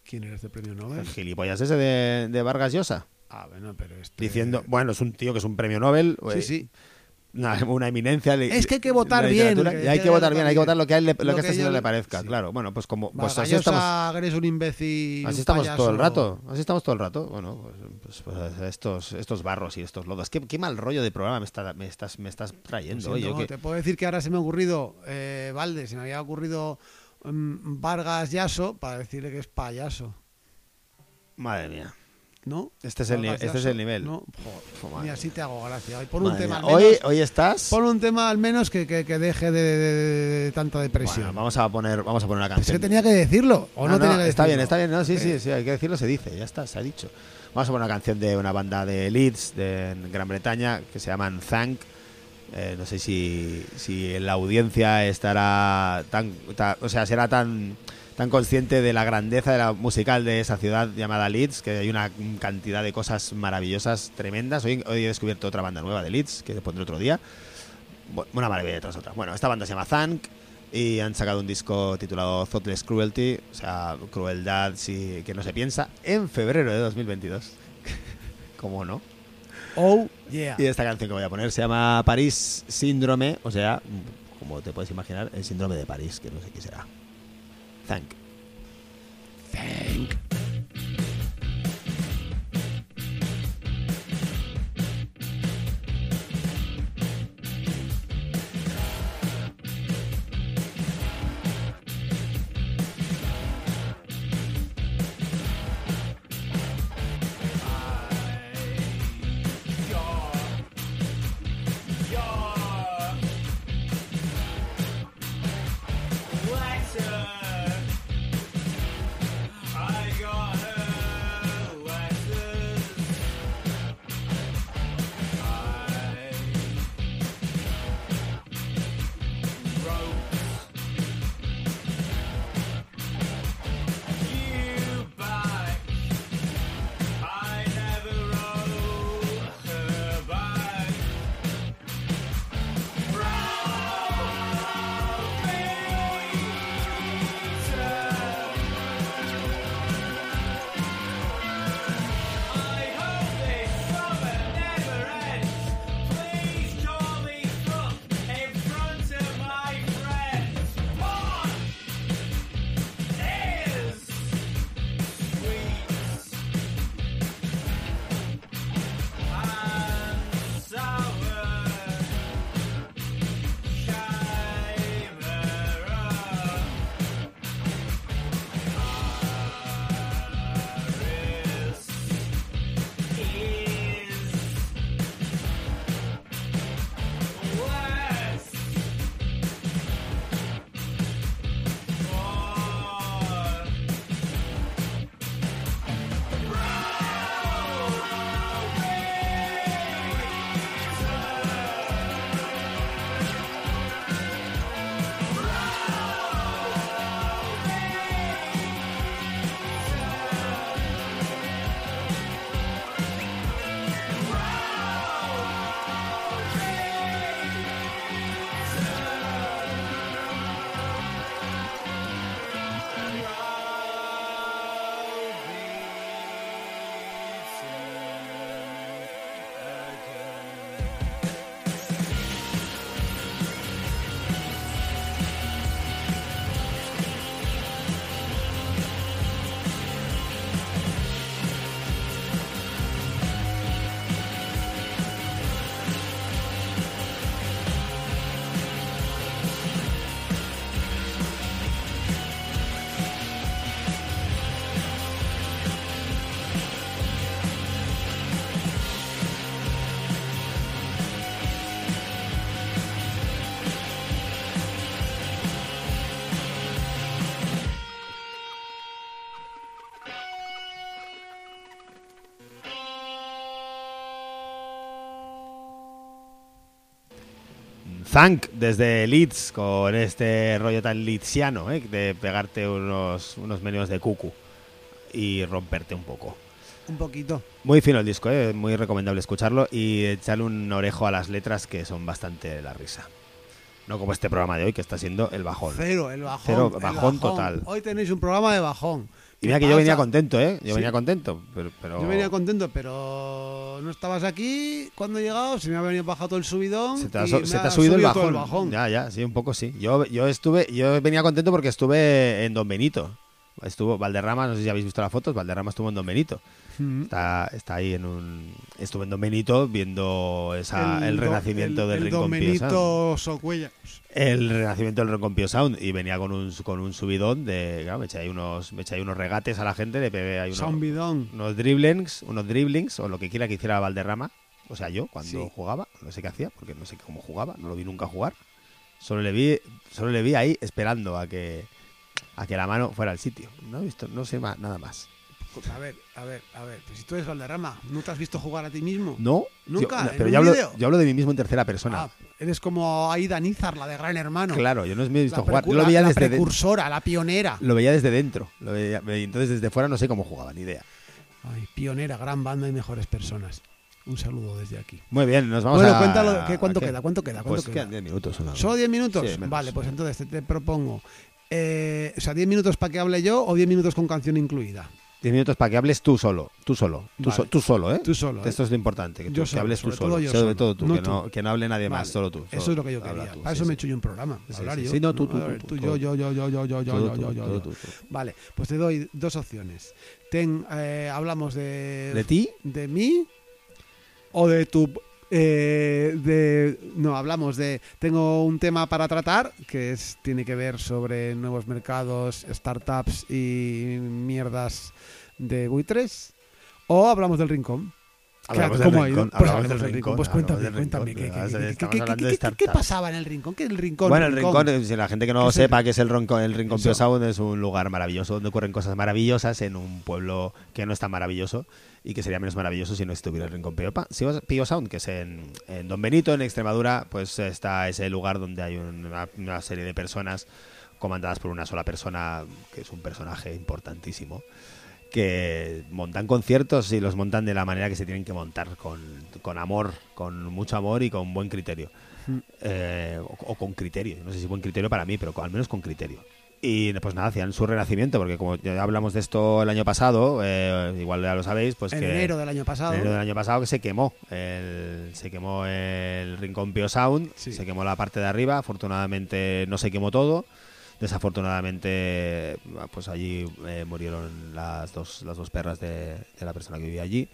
¿Quién era este premio Nobel? el gilipollas ese de, de Vargas Llosa Ah, bueno, pero este... diciendo, bueno, es un tío que es un premio Nobel. Sí, eh, sí. una, una eminencia. Es que hay que votar bien, que hay que votar bien, hay que votar lo que a, él le- lo Lo que a este señor le parezca, sí. claro. Bueno, pues como pues Pues así estamos, eres un imbécil. así estamos todo el rato, así estamos todo el rato. Bueno, pues, pues, pues estos, estos barros y estos lodos. ¿Qué, qué mal rollo de programa me, está, me, estás, me estás trayendo. Oye, que- Te puedo decir que ahora se me ha ocurrido, eh, Valde, se me había ocurrido mm, Vargas Yaso para decirle que es payaso. Madre mía. ¿No? Este es el este es el nivel. No, Joder, ni así te hago gracia. Hoy un tema al menos. Hoy, hoy estás. Pon un tema al menos que, que- que deje de, de- de- de tanta depresión. Bueno, vamos a poner, vamos a poner una Pues es canción. que tenía que decirlo, o no, tenía que está bien, decirlo? está bien. No, sí, sí, Eh, sí, hay que decirlo, se dice, ya está, se ha dicho. Vamos a poner una canción de una banda de Leeds, de Gran Bretaña, que se llaman Thank. Eh, no sé si, si la audiencia estará tan, ta- o sea, será tan tan consciente de la grandeza de la musical de esa ciudad llamada Leeds, que hay una cantidad de cosas maravillosas, tremendas. Hoy, hoy he descubierto otra banda nueva de Leeds, que pondré otro día. Bu- Una maravilla tras otra. Bueno, esta banda se llama Thank y han sacado un disco titulado Thoughtless Cruelty, o sea, crueldad sí, que no se piensa, en febrero de 2022. ¿Cómo no? Oh, yeah. Y esta canción que voy a poner se llama París Síndrome, o sea, como te puedes imaginar, el síndrome de París, que no sé qué será. Thank. Thank. Thank desde Leeds con este rollo tan leedsiano, ¿eh? de pegarte unos, unos menús de cucu y romperte un poco. Un poquito. Muy fino el disco, ¿eh? muy recomendable escucharlo y echarle un orejo a las letras que son bastante la risa. No como este programa de hoy, que está siendo el bajón. Cero, el bajón. Cero, el bajón total. Hoy tenéis un programa de bajón. Y mira ¿Qué que yo venía contento, ¿eh? Yo Sí. venía contento, pero... pero- Yo venía contento, pero no estabas aquí cuando he llegado. Se me ha venido bajado todo el subidón. Se te ha, y so- me se te ha ha subido el todo bajón. Ya, ya, sí, un poco sí. Yo, yo estuve, yo venía contento porque estuve en Don Benito. Estuvo Valderrama, no sé si habéis visto las fotos, Valderrama estuvo en Don Benito. Mm. Está, está ahí en un... Estuve en Don Benito viendo esa, el, do- renacimiento el- del el Rincón Don. Benito Socuella. El renacimiento del Rincón Pío Sound y venía con un, con un subidón de... Claro, me eché ahí unos, me eché ahí unos regates a la gente, le pegué ahí unos, unos dribblings, unos dribblings o lo que quiera que hiciera Valderrama. O sea, yo cuando Sí. jugaba, no sé qué hacía, porque no sé cómo jugaba, no lo vi nunca jugar. Solo le vi, solo le vi ahí esperando a que a que la mano fuera al sitio. No he visto, no sé más, nada más. A ver, a ver, a ver. Pues si tú eres Valderrama, ¿no te has visto jugar a ti mismo? No, ¿Nunca? yo- ¿En pero yo hablo, yo hablo de mí mismo en tercera persona. Ah, eres como Aida Nízar, la de Gran Hermano. claro, yo no me he visto la, jugar. Yo lo veía la desde de- precursora, la pionera. lo veía desde dentro. Lo veía- ve- entonces desde fuera no sé cómo jugaba, ni idea. Ay, pionera, gran banda y mejores personas. Un saludo desde aquí. Muy bien, nos vamos bueno, a. cuéntalo, ¿qué, ¿cuánto queda? ¿Cuánto queda? ¿Cuánto Pues queda? quedan 10 minutos. ¿Solo 10 minutos? Sí, vale, pues entonces te, te propongo. Eh, o sea, 10 minutos para que hable yo o 10 minutos con canción incluida. 10 minutos para que hables tú solo. Tú solo. Tú, Vale. so- tú solo, ¿eh? Tú solo, ¿eh? Esto es lo importante, que, tú- Yo que solo, hables tú solo. yo Sobre solo. todo tú, No que, tú. No, que no hable nadie más, Vale, solo tú. Eso solo es lo que yo quería. tú, Para sí, eso me he sí. hecho yo un programa. Sí, hablar sí, yo. sí, no, tú, ver, tú, tú, yo, yo, yo, yo, yo, yo, yo, yo, yo, yo. Vale, pues te doy dos opciones. Ten, eh, hablamos de, ¿De ti? de mí o de tu eh, de no hablamos de tengo un tema para tratar que es tiene que ver sobre nuevos mercados startups y mierdas de buitres. O hablamos del rincón Hablamos ¿Qué- del cómo ha ido? rincón, Pues hablamos del del rincón. Pues cuéntame, cuéntame. ¿qué- qué- Estamos qué- qué- hablando qué- de qué- qué- startups. ¿Qué pasaba en el rincón? ¿Qué es el rincón? Bueno, el rincón, si la gente que no ¿Qué lo sepa, que es el rincón, el rincón. Pío Sound, es un lugar maravilloso donde ocurren cosas maravillosas en un pueblo que no es tan maravilloso y que sería menos maravilloso si no estuviera el rincón Pío, Pa- Pío- Pío Sound, que es en, en Don Benito, en Extremadura, pues está ese lugar donde hay una, una serie de personas comandadas por una sola persona, que es un personaje importantísimo que montan conciertos y los montan de la manera que se tienen que montar, con, con amor, con mucho amor y con buen criterio. Eh, o, o con criterio, no sé si buen criterio para mí, pero con- al menos con criterio. Y pues nada, hacían su renacimiento, porque como ya hablamos de esto el año pasado, eh, igual ya lo sabéis, pues en que enero del año pasado en enero del año pasado que se quemó el, se quemó el Rincón Pio Sound Sí. se quemó la parte de arriba afortunadamente no se quemó todo desafortunadamente pues allí eh, murieron las dos las dos perras de, de la persona que vivía allí.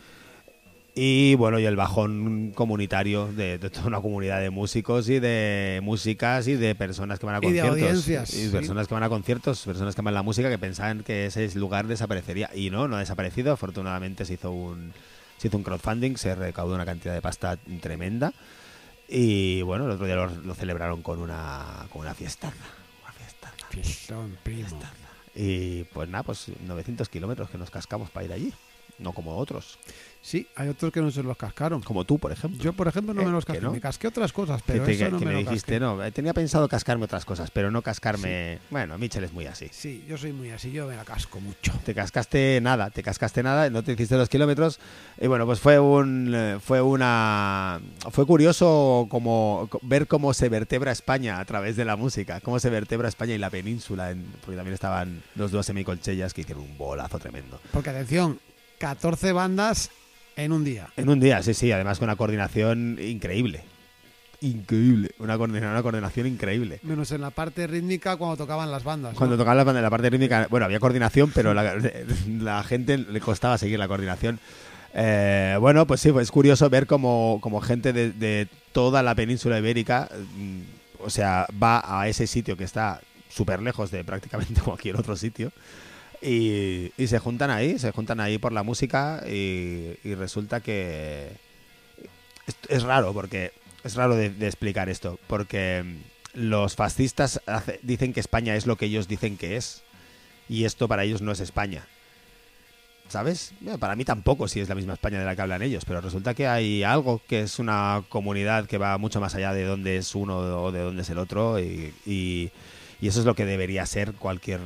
Y bueno y el bajón comunitario de, de toda una comunidad de músicos y de músicas y de personas que van a Y de conciertos. audiencias, y sí. personas que van a conciertos personas que aman la música que pensaban que ese lugar desaparecería. Y no no ha desaparecido. Afortunadamente se hizo un se hizo un crowdfunding se recaudó una cantidad de pasta tremenda. Y bueno el otro día lo, lo celebraron con una con una fiestaza una fiestaza Primo. y pues nada pues 900 kilómetros que nos cascamos para ir allí no como otros Sí, hay otros que no se los cascaron. como tú por ejemplo Yo, por ejemplo, no Eh, me los que casqué. no. Me casqué otras cosas, que pero te- eso no que me, me lo dijiste casqué. no eh, tenía pensado cascarme otras cosas pero no cascarme bueno Michel es muy así Sí, yo soy muy así, yo me la casco mucho. te cascaste nada, te cascaste nada, no te hiciste los kilómetros y bueno, pues fue un eh, fue una fue curioso como co- ver cómo se vertebra España a través de la música, cómo se vertebra España y la península, en- porque también estaban los dos semicolchellas que hicieron un bolazo tremendo. Porque atención, 14 bandas en un día. En un día, sí, sí, además con una coordinación increíble. Increíble, una coordinación, una coordinación increíble. Menos en la parte rítmica cuando tocaban las bandas. ¿no? Cuando tocaban la, banda- la parte rítmica, bueno, había coordinación, pero la, la gente le costaba seguir la coordinación. Eh, bueno, pues sí, pues es curioso ver como, como gente de, de toda la península ibérica, mm, o sea, va a ese sitio que está súper lejos de prácticamente cualquier otro sitio. Y, y se juntan ahí, se juntan ahí por la música y, resulta que es, raro porque es raro de, explicar esto porque mm, los fascistas dicen que España es lo que ellos dicen que es y esto para ellos no es España. ¿Sabes? Para mí tampoco si es la misma España de la que hablan ellos, pero resulta que hay algo que es una comunidad que va mucho más allá de dónde es uno o de dónde es el otro y eso es lo que debería ser cualquier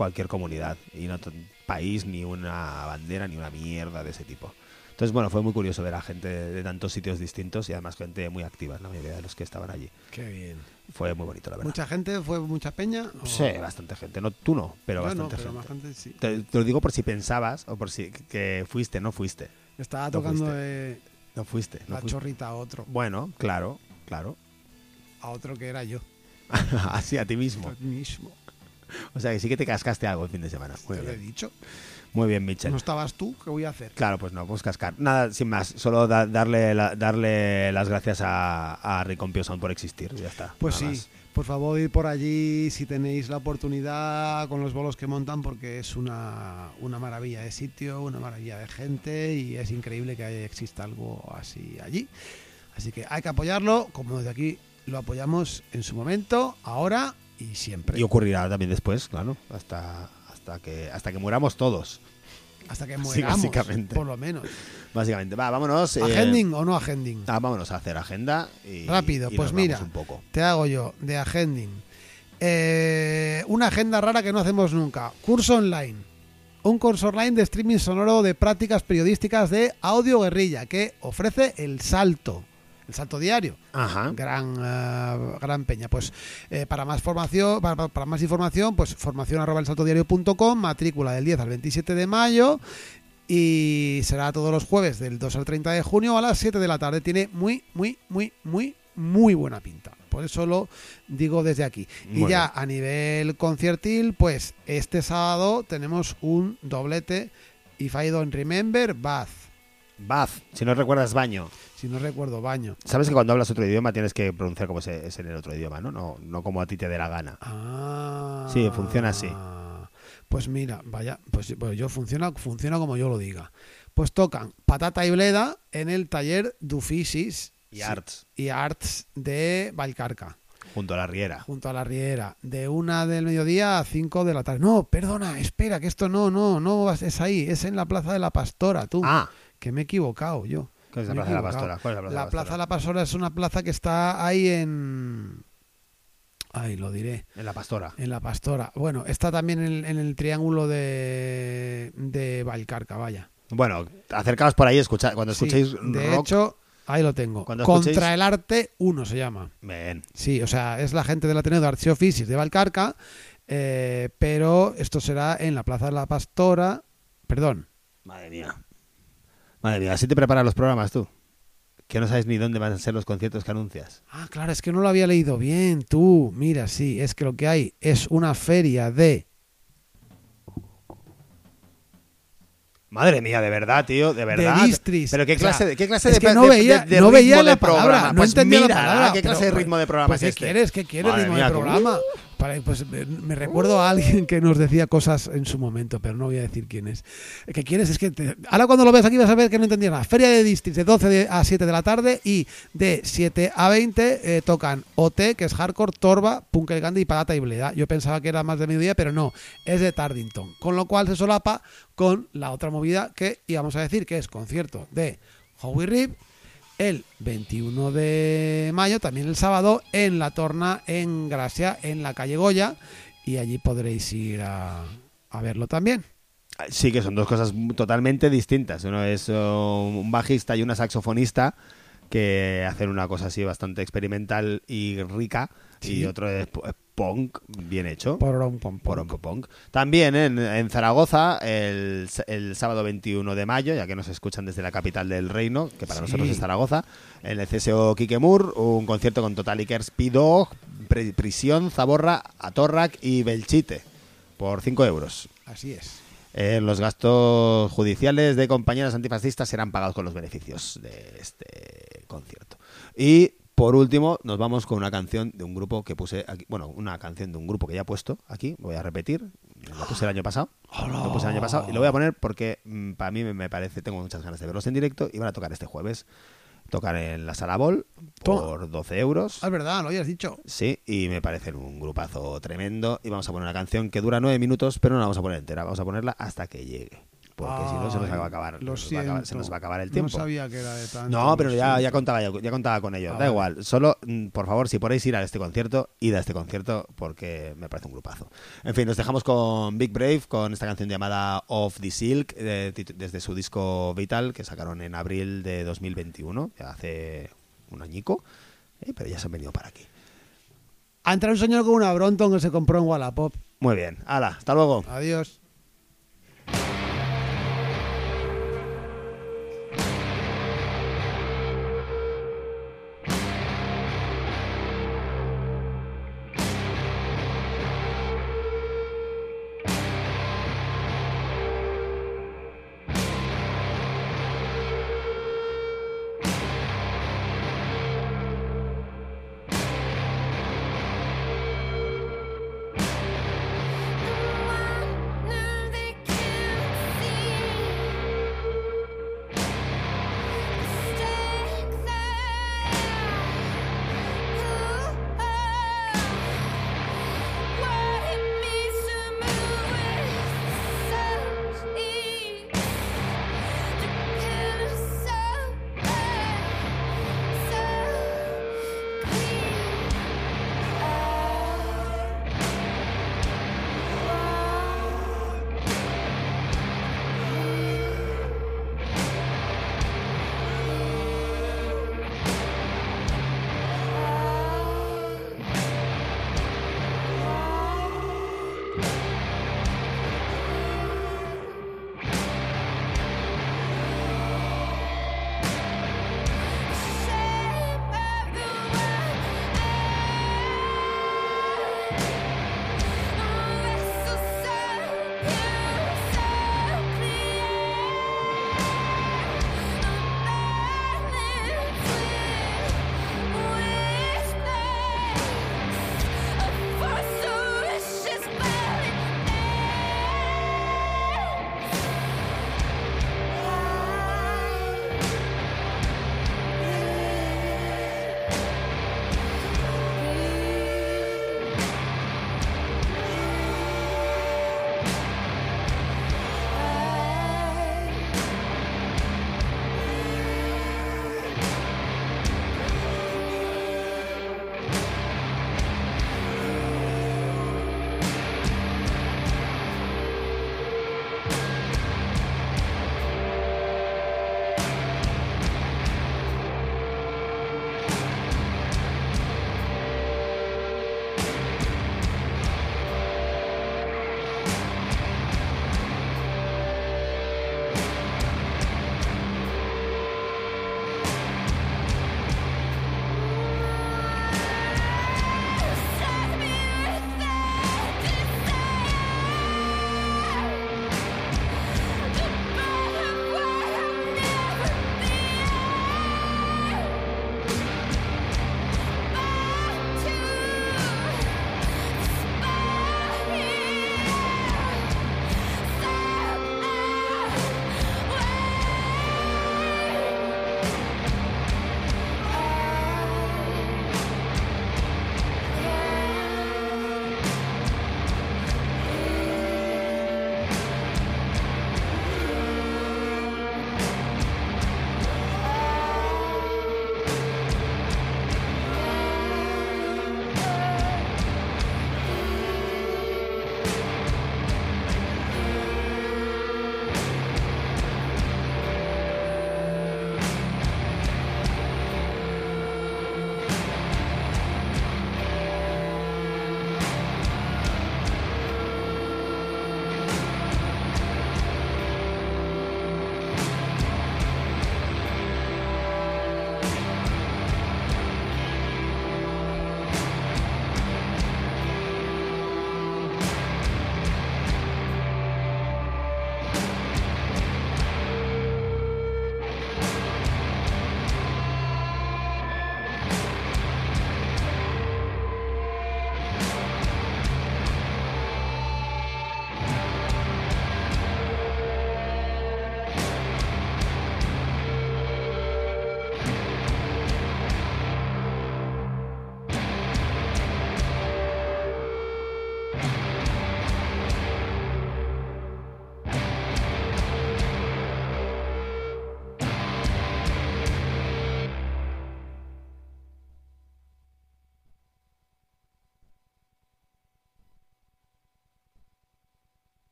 cualquier comunidad y no país ni una bandera ni una mierda de ese tipo. Entonces, bueno, fue muy curioso ver a gente de, de tantos sitios distintos y además gente muy activa, la mayoría de los que estaban allí. Qué bien. Fue muy bonito, la verdad. ¿Mucha gente? ¿Fue mucha peña? o- Sí, bastante gente. No, tú no, pero Bueno, bastante pero gente. más gente sí. Te, te lo digo por si pensabas o por si que fuiste, no fuiste. Estaba No tocando fuiste. eh, No fuiste. No la fuiste. chorrita a otro. Bueno, claro, claro. A otro que era yo. Así a ti mismo. Yo mismo. O sea que sí que te cascaste algo el fin de semana. Muy Te lo he bien. dicho. Muy bien, Mitchell. No estabas tú, ¿qué voy a hacer? Claro, pues no, pues cascar. Nada, sin más. Solo da- darle, la- darle las gracias a, a Ricompio Sound por existir. Ya está. Pues sí, más. por favor ir por allí si tenéis la oportunidad con los bolos que montan porque es una, una maravilla de sitio, una maravilla de gente y es increíble que exista algo así allí. Así que hay que apoyarlo, como desde aquí lo apoyamos en su momento, ahora y siempre. Y ocurrirá también después, claro. Hasta, hasta, que, hasta que muramos todos, Hasta que Sí, mueramos, básicamente. por lo menos. básicamente. Va, vámonos. eh, ¿Agending o no agending? ah, vámonos a hacer agenda. Y, Rápido, y pues nos mira. Un poco. Te hago yo, de agending. Eh, una agenda rara que no hacemos nunca. Curso online. Un curso online de streaming sonoro de prácticas periodísticas de audio guerrilla que ofrece el salto. El salto diario. Ajá. Gran, eh, gran peña. Pues eh, para más formación, para, para más información, pues formación arroba elsaltodiario.com, matrícula del 10 al 27 de mayo y será todos los jueves del 2 al 30 de junio a las 7 de la tarde. Tiene muy, muy, muy, muy, muy buena pinta. Por eso lo digo desde aquí. y ya a nivel conciertil, pues este sábado tenemos un doblete If I Don't Remember, Bath. Bath, si no recuerdas baño. Si no recuerdo, baño. Sabes que cuando hablas otro idioma tienes que pronunciar como se- es en el otro idioma, ¿no? No, no como a ti te dé la gana. Ah. Sí, funciona así. Pues mira, vaya, pues, pues yo funciona, funciona como yo lo diga. Pues tocan Patata y Bleda en el taller Dufisis Y Arts, y Arts de Valcarca, junto a la riera. junto a la Riera, de una del mediodía a cinco de la tarde. No, perdona, espera, que esto no, no, no es ahí, es en la Plaza de la Pastora, tú. Ah, Que me he equivocado yo. ¿Cuál es la Plaza de la. Pastora? ¿Cuál es la Plaza de La la Plaza de Pastora? la Pastora es una plaza que está ahí en... Ay, lo diré. En la Pastora. En la Pastora. Bueno, está también en, en el triángulo de, de Valcarca, vaya. Bueno, acercaos por ahí, escuchad. Cuando Sí, escuchéis de rock, hecho, ahí lo tengo. Contra escuchéis- el arte 1 se llama. ven. Sí, o sea, es la gente del Ateneo de Arts de Valcarca, eh, pero esto será en la Plaza de la Pastora. Perdón. Madre mía. Madre mía, así te preparas los programas tú. Que no sabes ni dónde van a ser los conciertos que anuncias. Ah, claro, es que no lo había leído bien, tú. Mira, sí, es que lo que hay es una feria de... Madre mía, de verdad, tío, de verdad. distris. Pero qué O sea, clase, de, qué clase de, que no de- veía, de- de no veía de la programa? palabra, no Pues entendía mira, la palabra. ¿Qué clase pero, de ritmo de pues, programa pues, es ¿qué este? quieres? ¿Qué quieres Madre ritmo mía, de programa? Pues me, recuerdo a alguien que nos decía cosas en su momento, pero no voy a decir quién es. ¿Qué quieres? Es que ahora cuando lo ves aquí vas a ver que no entendía nada. Feria de Districts de 12 de- a 7 de la tarde y de 7 a 20 eh, tocan OT, que es hardcore, Torba, Punk el Gandhi y Patata y Bleda. Yo pensaba que era más de mediodía, pero no, es de Tardington. Con lo cual se solapa con la otra movida que íbamos a decir, que es concierto de Howie Rip el 21 de mayo, también el sábado, en la Torna, en Gracia, en la calle Goya, y allí podréis ir a, verlo también. Sí, que son dos cosas totalmente distintas. Uno es uh, un bajista y una saxofonista que hacen una cosa así bastante experimental y rica. Sí. Y otro es punk, bien hecho. Poronco Punk. También en, en Zaragoza, el, el sábado 21 de mayo, ya que nos escuchan desde la capital del reino, que para Sí. nosotros es Zaragoza, en el CSO Kikemur, un concierto con Total Ikers, Pidog, Prisión, Zaborra, Atorrac y Belchite, por 5 euros. Así es. Eh, los gastos judiciales de compañeras antifascistas serán pagados con los beneficios de este concierto. Y por último, nos vamos con una canción de un grupo que puse aquí. Bueno, una canción de un grupo que ya he puesto aquí. Voy a repetir. La puse el año pasado. Lo puse el año pasado. Y lo voy a poner porque mm, para mí me, parece, tengo muchas ganas de verlos en directo. Y van a tocar este jueves. Tocar en la Sala Bol por 12 euros. Ah, es verdad, lo habías dicho. Sí, y me parecen un grupazo tremendo. Y vamos a poner una canción que dura nueve minutos, pero no la vamos a poner entera. Vamos a ponerla hasta que llegue. Porque si no se nos va a acabar, lo se nos va a acabar- se siento. nos va a acabar el tiempo. No sabía que era de tanto. No, pero ya, contaba, ya, ya contaba con ello. Ah, da vale. igual. Solo, mm, por favor, si podéis ir a este concierto, id a este concierto porque me parece un grupazo. En fin, nos dejamos con Big Brave, con esta canción llamada Off the Silk, desde su disco Vital, que sacaron en abril de 2021, ya hace un añico, eh, pero ya se han venido para aquí. Ha entrado un señor con una Bronton que se compró en Wallapop. Muy bien, hala, hasta luego. Adiós.